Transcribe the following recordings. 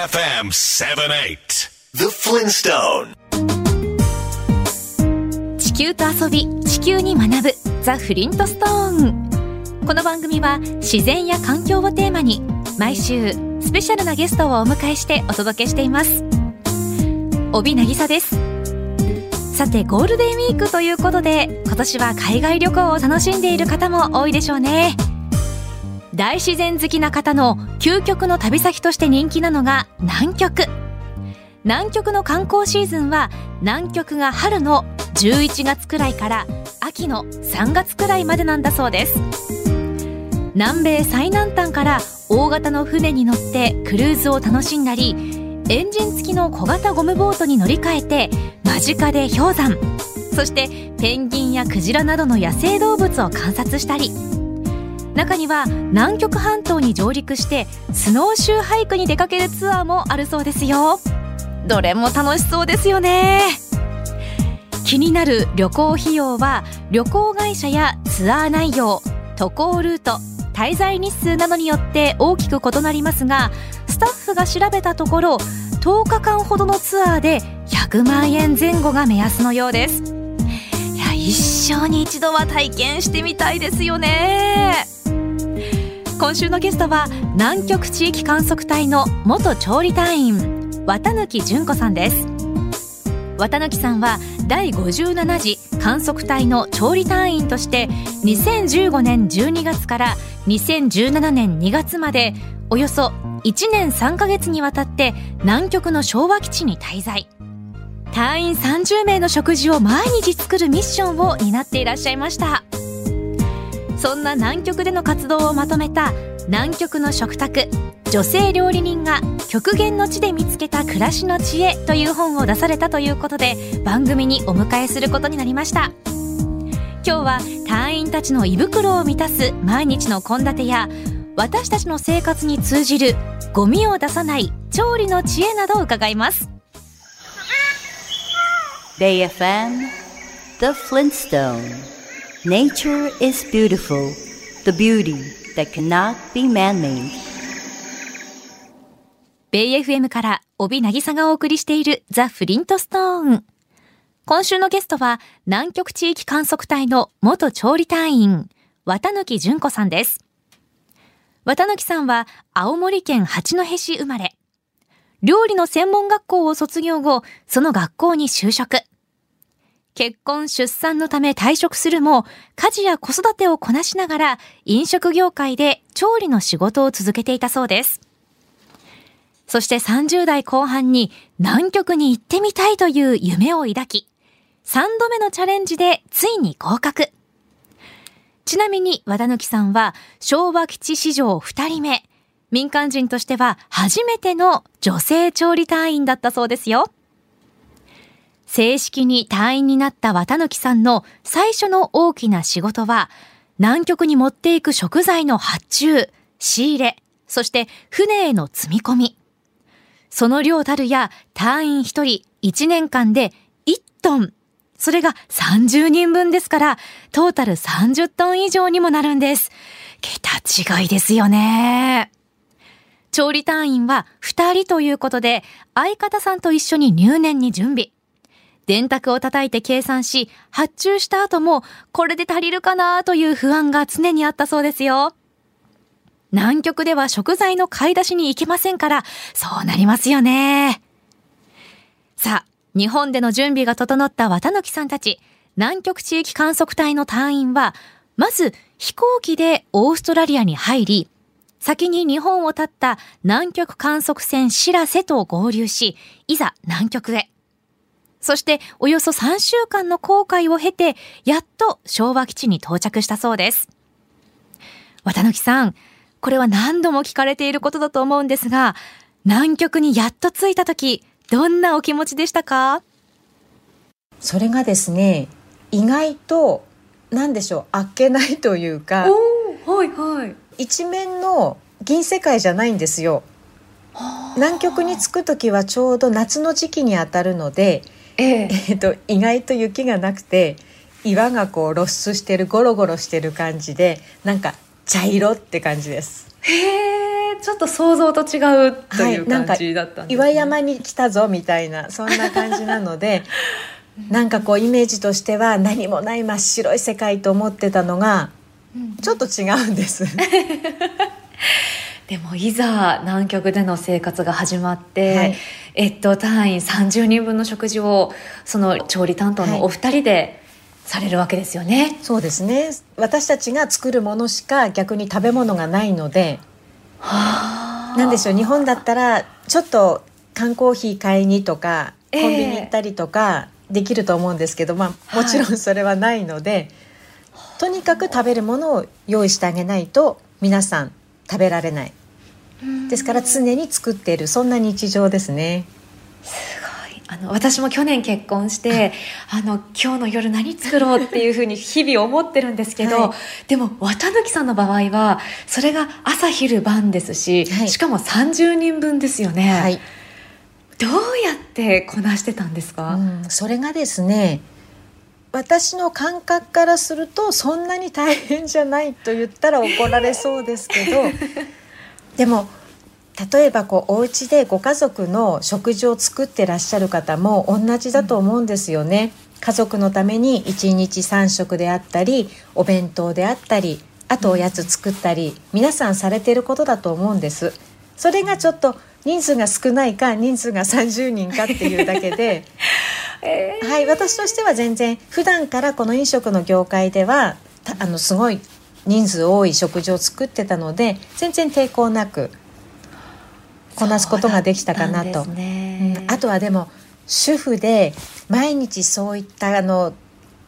KFM 78 The Flintstone 地球と遊び地球に学ぶザ・フリントストーン。この番組は自然や環境をテーマに毎週スペシャルなゲストをお迎えしてお届けしています。帯渚です。さてゴールデンウィークということで今年は海外旅行を楽しんでいる方も多いでしょうね大自然好きな方の究極の旅先として人気なのが南極。南極の観光シーズンは南極が春の11月くらいから秋の3月くらいまでなんだそうです。南米最南端から大型の船に乗ってクルーズを楽しんだりエンジン付きの小型ゴムボートに乗り換えて間近で氷山そしてペンギンやクジラなどの野生動物を観察したり中には南極半島に上陸してスノーシューハイクに出かけるツアーもあるそうですよ。どれも楽しそうですよね。気になる旅行費用は旅行会社やツアー内容渡航ルート滞在日数などによって大きく異なりますがスタッフが調べたところ10日間ほどのツアーで100万円前後が目安のようです。いや一生に一度は体験してみたいですよね。今週のゲストは南極地域観測隊の元調理隊員綿貫純子さんです。綿貫さんは第57次観測隊の調理隊員として2015年12月から2017年2月までおよそ1年3ヶ月にわたって南極の昭和基地に滞在。隊員30名の食事を毎日作るミッションを担っていらっしゃいました。そんな南極での活動をまとめた南極の食卓女性料理人が極限の地で見つけた暮らしの知恵という本を出されたということで番組にお迎えすることになりました。今日は隊員たちの胃袋を満たす毎日の献立や私たちの生活に通じるゴミを出さない調理の知恵などを伺います。BayFM The Flintstone Nature is beautiful The beauty that cannot be man-made ベイ FM から帯渚がお送りしているザ・フリントストーン。今週のゲストは南極地域観測隊の元調理隊員、綿貫純子さんです。綿貫さんは青森県八戸市生まれ。料理の専門学校を卒業後、その学校に就職。結婚出産のため退職するも、家事や子育てをこなしながら飲食業界で調理の仕事を続けていたそうです。そして30代後半に南極に行ってみたいという夢を抱き、3度目のチャレンジでついに合格。ちなみに和田貫さんは昭和基地史上2人目、民間人としては初めての女性調理隊員だったそうですよ。正式に隊員になった綿貫さんの最初の大きな仕事は、南極に持っていく食材の発注、仕入れ、そして船への積み込み。その量たるや隊員1人1年間で1トン。それが30人分ですから、トータル30トン以上にもなるんです。桁違いですよね。調理隊員は2人ということで、相方さんと一緒に入念に準備。電卓を叩いて計算し、発注した後も、これで足りるかなという不安が常にあったそうですよ。南極では食材の買い出しに行けませんから、そうなりますよね。さあ、日本での準備が整った綿貫さんたち、南極地域観測隊の隊員は、まず飛行機でオーストラリアに入り、先に日本を立った南極観測船しらせと合流し、いざ南極へ。そしておよそ3週間の航海を経て、やっと昭和基地に到着したそうです。綿貫さん、これは何度も聞かれていることだと思うんですが、南極にやっと着いた時、どんなお気持ちでしたか？それがですね意外と何でしょうあっけないというかはいはい。一面の銀世界じゃないんですよ南極に着く時はちょうど夏の時期にあたるので、ええ。えっと、意外と雪がなくて岩がこう露出してるゴロゴロしてる感じでなんか茶色って感じです。へえ、ちょっと想像と違うという感じだったんです、ね。はい、岩山に来たぞみたいなそんな感じなので なんかこうイメージとしては何もない真っ白い世界と思ってたのがちょっと違うんです でもいざ南極での生活が始まって、はい、えっと単位30人分の食事をその調理担当のお二人でされるわけですよね、はい、そうですね。私たちが作るものしか逆に食べ物がないのでなんでしょう。日本だったらちょっと缶コーヒー買いにとかコンビニ行ったりとかできると思うんですけど、えー、まあ、もちろんそれはないので、はい、とにかく食べるものを用意してあげないと皆さん食べられないですから常に作っているそんな日常ですね。すごい。あの私も去年結婚してあの今日の夜何作ろうっていうふうに日々思ってるんですけど、はい、でも綿貫さんの場合はそれが朝昼晩ですし、はい、しかも30人分ですよね。はい。どうやってこなしてたんですか、うん、それがですね私の感覚からするとそんなに大変じゃないと言ったら怒られそうですけどでも例えばこうお家でご家族の食事を作ってらっしゃる方も同じだと思うんですよね。家族のために1日3食であったりお弁当であったりあとおやつ作ったり皆さんされていることだと思うんです。それがちょっと人数が少ないか人数が30人かっていうだけで、えー、はい私としては全然普段からこの飲食の業界ではあのすごい人数多い食事を作ってたので全然抵抗なくこなすことができたかなと、ね。うん、あとはでも主婦で毎日そういったあの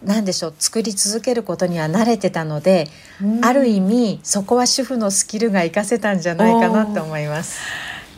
何でしょう作り続けることには慣れてたので、うん、ある意味そこは主婦のスキルが活かせたんじゃないかなと思います。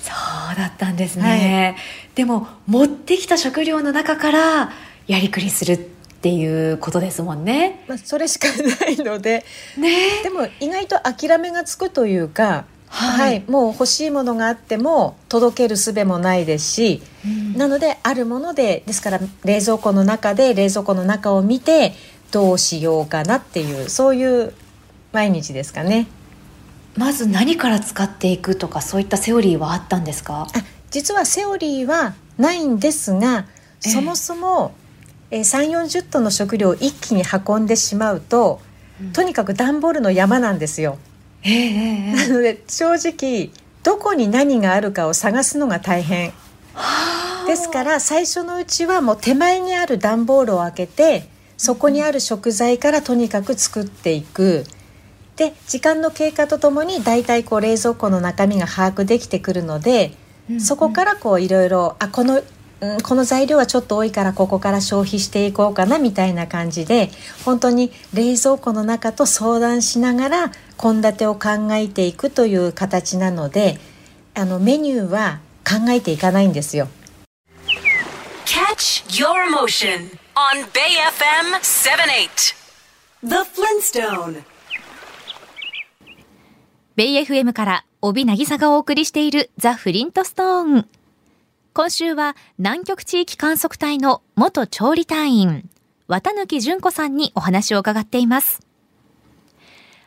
そうだったんですね、はい、でも持ってきた食料の中からやりくりするっていうことですもんね。まあ、それしかないので、ね、でも意外と諦めがつくというか、はい、はい、もう欲しいものがあっても届ける術もないですし、うん、なのであるものでですから冷蔵庫の中で冷蔵庫の中を見てどうしようかなっていうそういう毎日ですかね。まず何から使っていくとかそういったセオリーはあったんですか？あ実はセオリーはないんですがそもそもえー、3 4 0トンの食料を一気に運んでしまうと、うん、とにかく段ボールの山なんですよ。えー、なので正直どこに何があるかを探すのが大変。ですから最初のうちはもう手前にある段ボールを開けてそこにある食材からとにかく作っていく。で時間の経過とともにだいたいこう冷蔵庫の中身が把握できてくるので、うんうん、そこからこういろいろあこのうん、この材料はちょっと多いからここから消費していこうかなみたいな感じで本当に冷蔵庫の中と相談しながら献立を考えていくという形なのであのメニューは考えていかないんですよ。Catch your emotion on Bay FM 78 The Flintstone ベイ FM から帯渚がお送りしているザ・フリントストーン。今週は南極地域観測隊の元調理隊員、綿貫純子さんにお話を伺っています。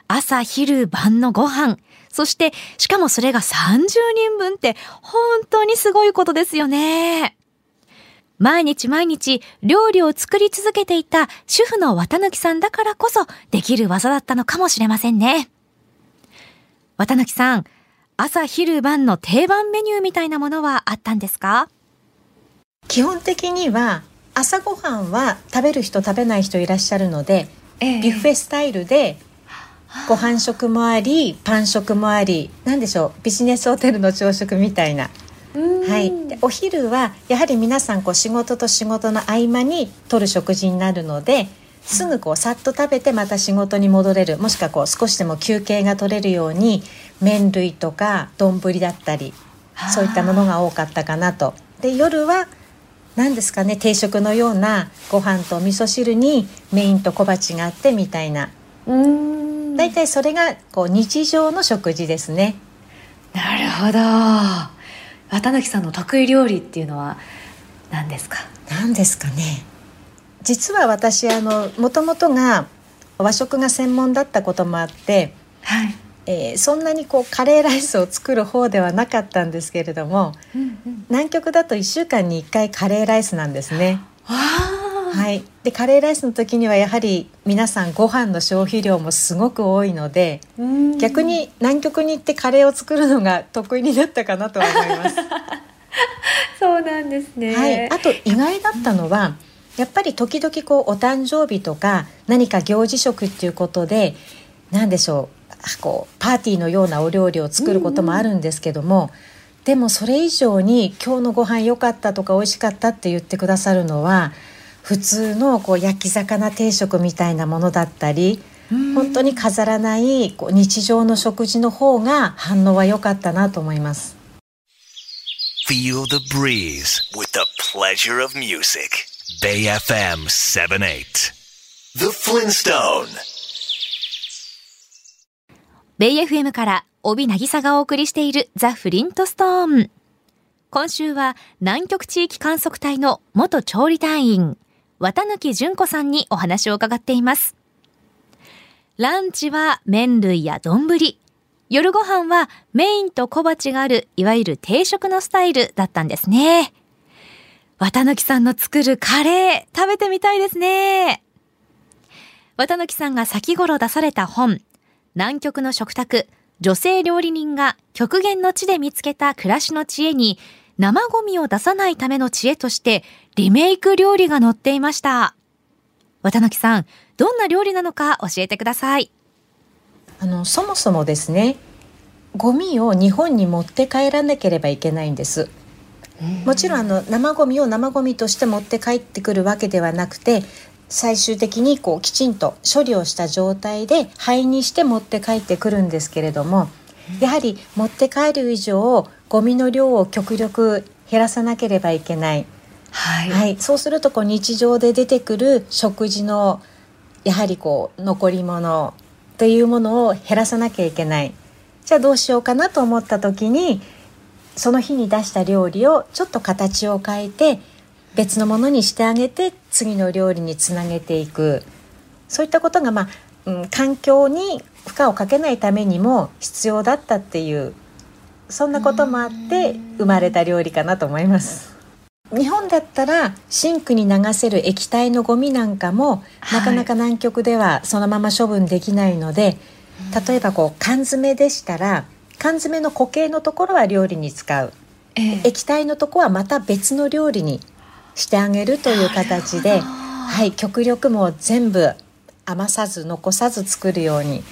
朝、昼、晩のご飯、そしてしかもそれが30人分って本当にすごいことですよね。毎日毎日料理を作り続けていた主婦の綿貫さんだからこそできる技だったのかもしれませんね。綿貫さん、朝昼晩の定番メニューみたいなものはあったんですか？基本的には朝ごはんは食べる人食べない人いらっしゃるので、えー、ビュッフェスタイルでご飯食もありパン食もあり何でしょうビジネスホテルの朝食みたいな。はい、でお昼はやはり皆さんこう仕事と仕事の合間にとる食事になるのですぐこうさっと食べてまた仕事に戻れる。もしくはこう少しでも休憩が取れるように麺類とか丼だったりそういったものが多かったかなと。で夜は何ですかね定食のようなご飯と味噌汁にメインと小鉢があってみたいな。大体それがこう日常の食事ですね。なるほど。綿貫さんの得意料理っていうのは何ですか？何ですかね実は私あのもともとが和食が専門だったこともあって、はい、えーそんなにこうカレーライスを作る方ではなかったんですけれども南極だと1週間に1回カレーライスなんですね。はい、でカレーライスの時にはやはり皆さんご飯の消費量もすごく多いのでうん逆に南極に行ってカレーを作るのが得意になったかなとは思います。そうなんですね。はい、あと意外だったのはやっぱり時々こうお誕生日とか何か行事食っていうことで何でしょうあこうパーティーのようなお料理を作ることもあるんですけども、でもそれ以上に「今日のご飯良かった」とか「美味しかった」って言ってくださるのは普通のこう焼き魚定食みたいなものだったり本当に飾らないこう日常の食事の方が反応は良かったなと思います。Feel the breeze with the pleasure of music. Bay FM 78. The Flintstone. ベイ FM から帯渚がお送りしているザ・フリントストーン。今週は南極地域観測隊の元調理隊員、綿貫純子さんにお話を伺っています。ランチは麺類や丼。夜ご飯はメインと小鉢があるいわゆる定食のスタイルだったんですね。綿貫さんの作るカレー食べてみたいですね。綿貫さんが先頃出された本、南極の食卓、女性料理人が極限の地で見つけた暮らしの知恵に、生ゴミを出さないための知恵として、リメイク料理が載っていました。綿貫さん、どんな料理なのか教えてください。あのそもそもですねゴミを日本に持って帰らなければいけないんですもちろんあの生ゴミを生ゴミとして持って帰ってくるわけではなくて最終的にこうきちんと処理をした状態で灰にして持って帰ってくるんですけれどもやはり持って帰る以上ゴミの量を極力減らさなければいけない。ははい、そうするとこう日常で出てくる食事のやはりこう残り物というものを減らさなきゃいけない。じゃあどうしようかなと思った時にその日に出した料理をちょっと形を変えて別のものにしてあげて次の料理につなげていくそういったことが、まあうん、環境に負荷をかけないためにも必要だったっていうそんなこともあって生まれた料理かなと思います。日本だったらシンクに流せる液体のゴミなんかも、はいなかなか南極ではそのまま処分できないので例えばこう缶詰でしたら缶詰の固形のところは料理に使う。え液体のところはまた別の料理にしてあげるという形で、はい、極力もう全部余さず残さず作るように。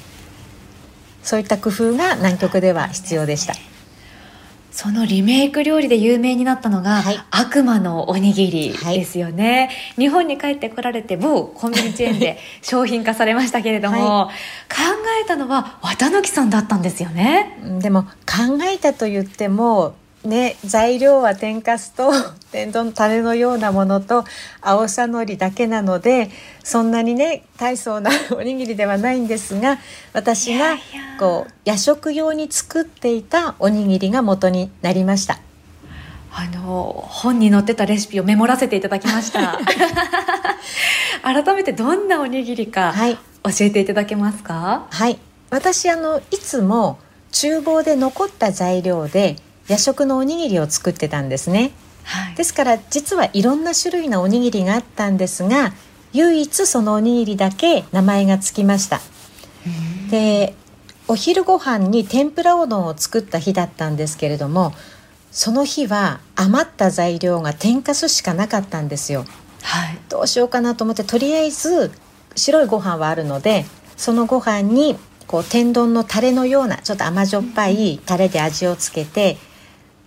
そういった工夫が南極では必要でした。そのリメイク料理で有名になったのが、はい。悪魔のおにぎりはいですよね、日本に帰ってこられて某コンビニチェーンで商品化されましたけれども、は考えたのは綿貫さんだったんですよね。うんでも考えたと言ってもね材料は天かすと 天丼のタレのようなものと青さのりだけなのでそんなにね大層な おにぎりではないんですが私がこう夜食用に作っていたおにぎりが元になりました。あの本に載ってたレシピをメモらせていただきました。改めてどんなおにぎりかはい。教えていただけますか？はい。私あのいつも厨房で残った材料で夜食のおにぎりを作ってたんですね。はい。ですから実はいろんな種類のおにぎりがあったんですが唯一そのおにぎりだけ名前がつきました。でお昼ご飯に天ぷらうどんを作った日だったんですけれどもその日は余った材料が天かすしかなかったんですよ。はい。どうしようかなと思ってとりあえず白いご飯はあるのでそのご飯にこう天丼のタレのようなちょっと甘じょっぱいタレで味をつけて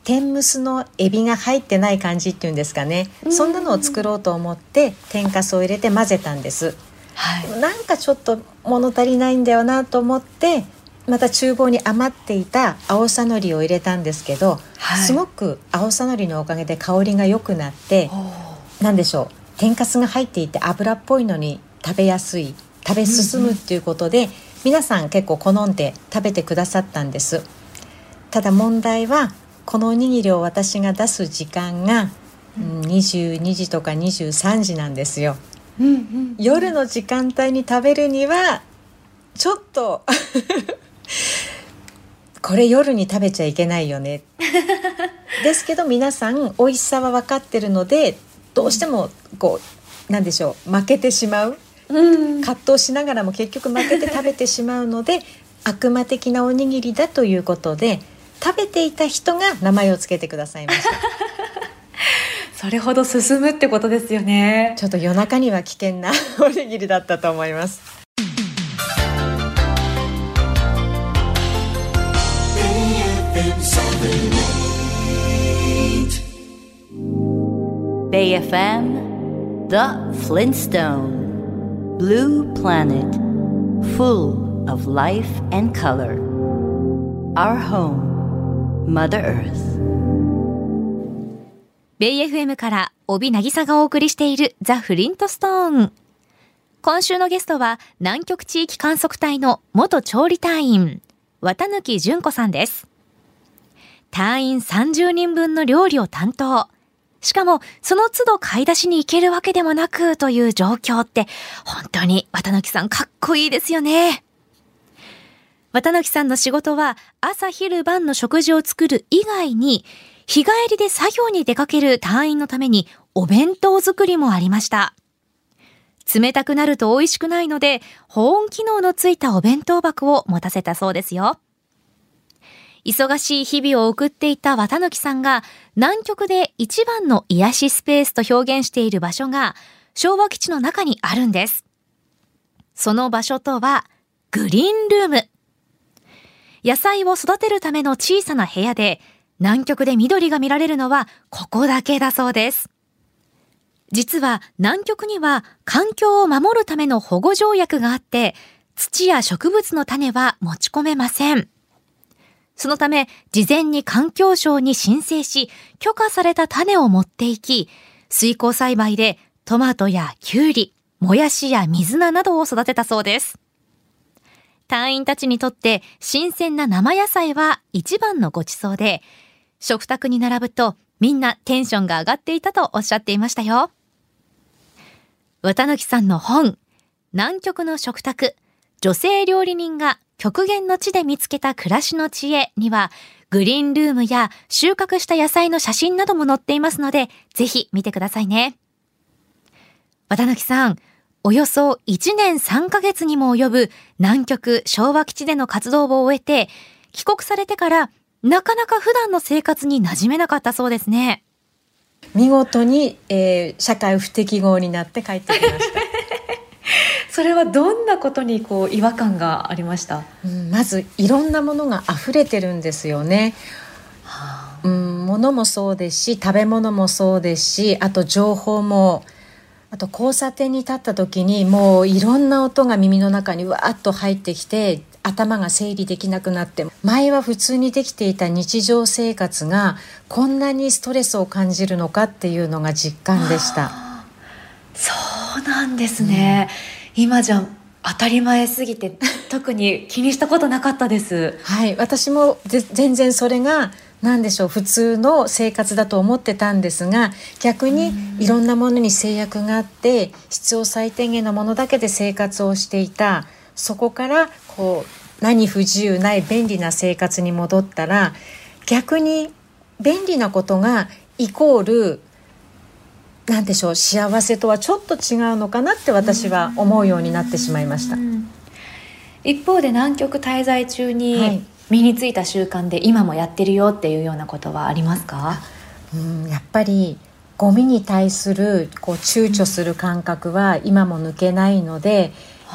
天むすのエビが入ってない感じっていうんですかね。そんなのを作ろうと思って天かすを入れて混ぜたんです。はい。なんかちょっと物足りないんだよなと思ってまた厨房に余っていた青さのりを入れたんですけど、はい。すごく青さのりのおかげで香りが良くなってなんでしょう。天かすが入っていて油っぽいのに食べやすい食べ進むっていうことで、皆さん結構好んで食べてくださったんです。ただ問題はこのおにぎりを私が出す時間が、うん、22時とか23時なんですよ。うんうん。夜の時間帯に食べるにはちょっと これ夜に食べちゃいけないよね。ですけど皆さん美味しさは分かってるのでどうしてもこうなんでしょう負けてしまう、うん、葛藤しながらも結局負けて食べてしまうので悪魔的なおにぎりだということで食べていた人が名前をつけてくださいました。それほど進むってことですよね。ちょっと夜中には危険なおにぎりだったと思います。Bay FM The Flintstone. Blue Planet Full of life and color. Our home Mother Earth ベイ FM から帯渚がお送りしているザ・フリントストーン。今週のゲストは南極地域観測隊の元調理隊員、綿貫純子さんです。隊員30人分の料理を担当。しかも、その都度買い出しに行けるわけでもなくという状況って、本当に綿貫さんかっこいいですよね。綿貫さんの仕事は朝昼晩の食事を作る以外に、日帰りで作業に出かける隊員のためにお弁当作りもありました。冷たくなると美味しくないので、保温機能のついたお弁当箱を持たせたそうですよ。忙しい日々を送っていた綿貫さんが南極で一番の癒しスペースと表現している場所が昭和基地の中にあるんです。その場所とはグリーンルーム。野菜を育てるための小さな部屋で南極で緑が見られるのはここだけだそうです。実は南極には環境を守るための保護条約があって、土や植物の種は持ち込めません。そのため、事前に環境省に申請し、許可された種を持っていき、水耕栽培でトマトやキュウリ、もやしや水菜などを育てたそうです。隊員たちにとって新鮮な生野菜は一番のご馳走で、食卓に並ぶとみんなテンションが上がっていたとおっしゃっていましたよ。綿貫さんの本、南極の食卓、女性料理人が極限の地で見つけた暮らしの知恵には、グリーンルームや収穫した野菜の写真なども載っていますので、ぜひ見てくださいね。綿貫さん、およそ1年3ヶ月にも及ぶ南極昭和基地での活動を終えて、帰国されてからなかなか普段の生活に馴染めなかったそうですね。見事に、えー、社会不適合になって帰ってきました。それはどんなことにこう違和感がありました、うん、まずいろんなものが溢れてるんですよね。はあ、うん、物もそうですし食べ物もそうですしあと情報もあと交差点に立った時にもういろんな音が耳の中にわーっと入ってきて頭が整理できなくなって前は普通にできていた日常生活がこんなにストレスを感じるのかっていうのが実感でした。そうなんですね、うん、今じゃ当たり前すぎて特に気にしたことなかったです。はい。私も全然それが何でしょう普通の生活だと思ってたんですが逆にいろんなものに制約があって必要最低限のものだけで生活をしていた。そこからこう何不自由ない便利な生活に戻ったら逆に便利なことがイコール何でしょう幸せとはちょっと違うのかなって私は思うようになってしまいました。一方で南極滞在中に身についた習慣で今もやってるよっていうようなことはありますか、うん、やっぱりゴミに対するこう躊躇する感覚は今も抜けないので、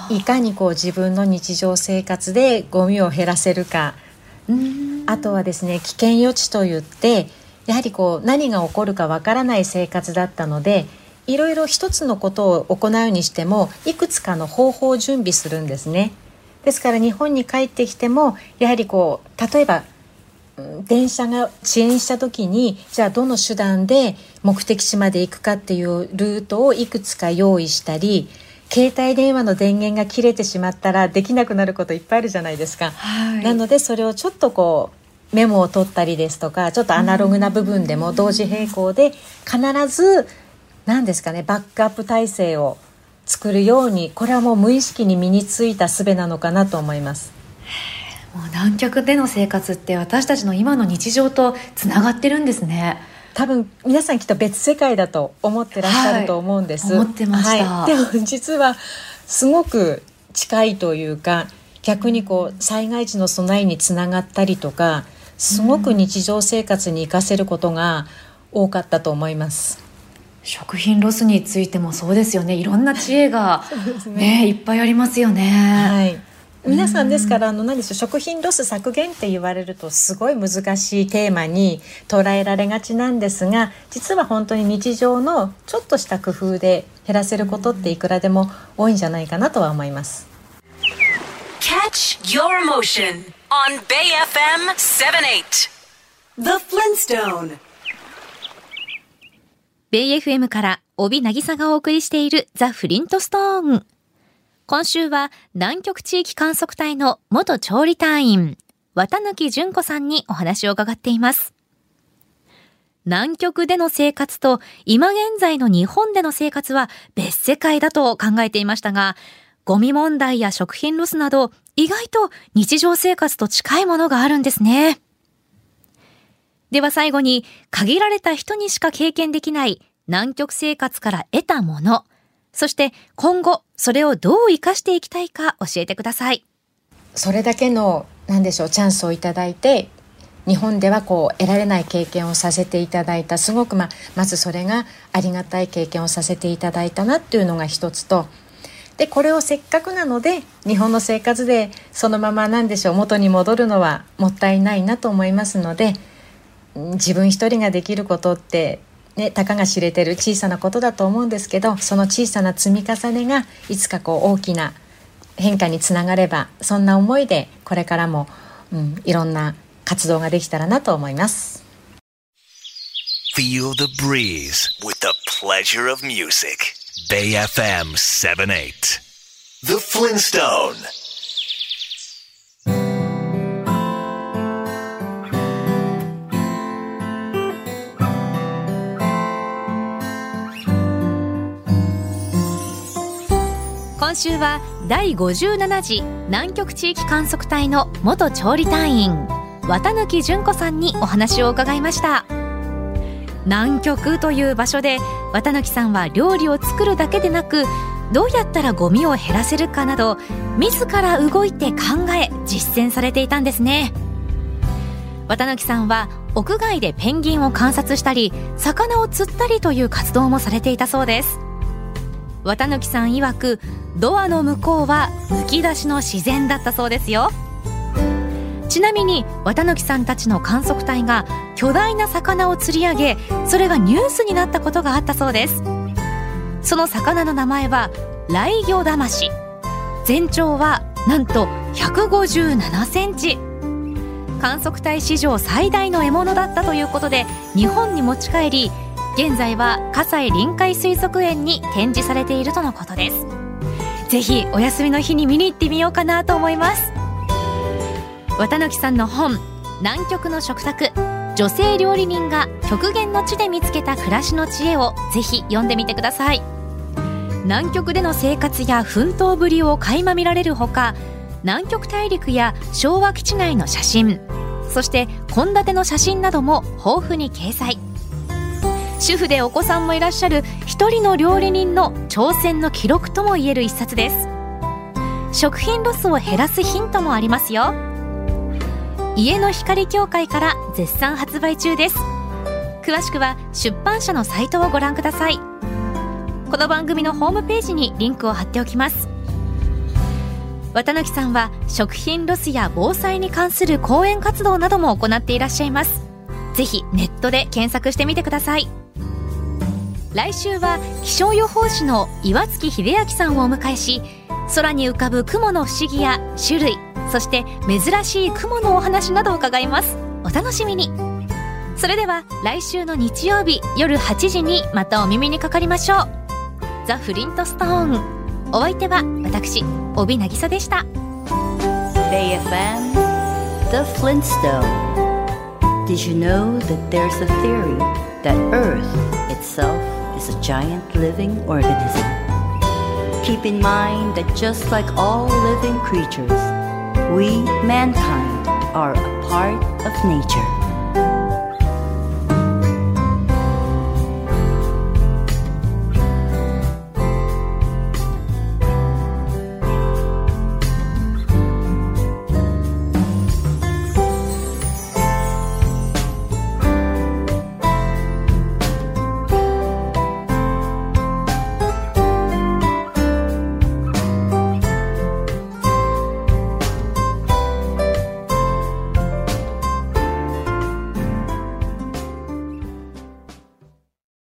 いかにこう自分の日常生活でゴミを減らせるか。あとはですね危険予知といってやはりこう何が起こるかわからない生活だったのでいろいろ一つのことを行うにしてもいくつかの方法を準備するんですね。ですから日本に帰ってきてもやはりこう例えば電車が遅延した時にじゃあどの手段で目的地まで行くかっていうルートをいくつか用意したり携帯電話の電源が切れてしまったらできなくなることいっぱいあるじゃないですか。はい、なのでそれをちょっとこうメモを取ったりですとかちょっとアナログな部分でも同時並行で必ず何ですかねバックアップ体制を作るようにこれはもう無意識に身についた術なのかなと思います。もう南極での生活って私たちの今の日常とつながってるんですね多分皆さんきっと別世界だと思ってらっしゃると思うんです、はい、思ってました、はい、でも実はすごく近いというか逆にこう災害時の備えにつながったりとかすごく日常生活に生かせることが多かったと思います。食品ロスについてもそうですよね。いろんな知恵が ね、ねいっぱいありますよね。はい。皆さんですからあの何でしょう食品ロス削減って言われるとすごい難しいテーマに捉えられがちなんですが実は本当に日常のちょっとした工夫で減らせることっていくらでも多いんじゃないかなとは思います。Catch your emotion on Bay FM 78 The Flintstone ベイ FM から帯渚がお送りしているザ・フリントストーン。今週は南極地域観測隊の元調理隊員、綿貫純子さんにお話を伺っています。南極での生活と今現在の日本での生活は別世界だと考えていましたが、ゴミ問題や食品ロスなど意外と日常生活と近いものがあるんですね。では最後に、限られた人にしか経験できない南極生活から得たもの、そして今後それをどう活かしていきたいか教えてください。それだけの、なんでしょう、チャンスをいただいて、日本ではこう得られない経験をさせていただいた。すごくままずそれがありがたい経験をさせていただいたなっていうのが一つと。でこれをせっかくなので日本の生活でそのままなんでしょう元に戻るのはもったいないなと思いますので自分一人ができることってね、たかが知れてる小さなことだと思うんですけどその小さな積み重ねがいつかこう大きな変化につながればそんな思いでこれからも、うん、いろんな活動ができたらなと思います。Feel the breeze with the pleasure of music. Bay FM 78. The Flintstone. 今週は第57次南極地域観測隊の元調理隊員綿貫純子さんにお話を伺いました。南極という場所で綿貫さんは料理を作るだけでなくどうやったらゴミを減らせるかなど自ら動いて考え実践されていたんですね。綿貫さんは屋外でペンギンを観察したり魚を釣ったりという活動もされていたそうです。綿貫さん曰くドアの向こうはむき出しの自然だったそうですよ。ちなみに綿貫さんたちの観測隊が巨大な魚を釣り上げそれがニュースになったことがあったそうです。その魚の名前はライギョダマシ全長はなんと157センチ。観測隊史上最大の獲物だったということで日本に持ち帰り現在は葛西臨海水族園に展示されているとのことです。ぜひお休みの日に見に行ってみようかなと思います。綿貫さんの本南極の食卓女性料理人が極限の地で見つけた暮らしの知恵をぜひ読んでみてください。南極での生活や奮闘ぶりを垣間見られるほか南極大陸や昭和基地内の写真そして献立の写真なども豊富に掲載。主婦でお子さんもいらっしゃる一人の料理人の挑戦の記録ともいえる一冊です。食品ロスを減らすヒントもありますよ。家の光協会から絶賛発売中です。詳しくは出版社のサイトをご覧ください。この番組のホームページにリンクを貼っておきます。綿貫さんは食品ロスや防災に関する講演活動なども行っていらっしゃいます。ぜひネットで検索してみてください。来週は気象予報士の岩槻秀明さんをお迎えし空に浮かぶ雲の不思議や種類そして珍しい雲のお話などを伺います。お楽しみに。それでは来週の日曜日夜8時にまたお耳にかかりましょう。ザ・フリントストーン。お相手は私帯渚でした。BayFM The Flintstone. Did you know that there's a theory that Earth itself is a giant living organism. Keep in mind that just like all living creatures, We, mankind, are a part of nature.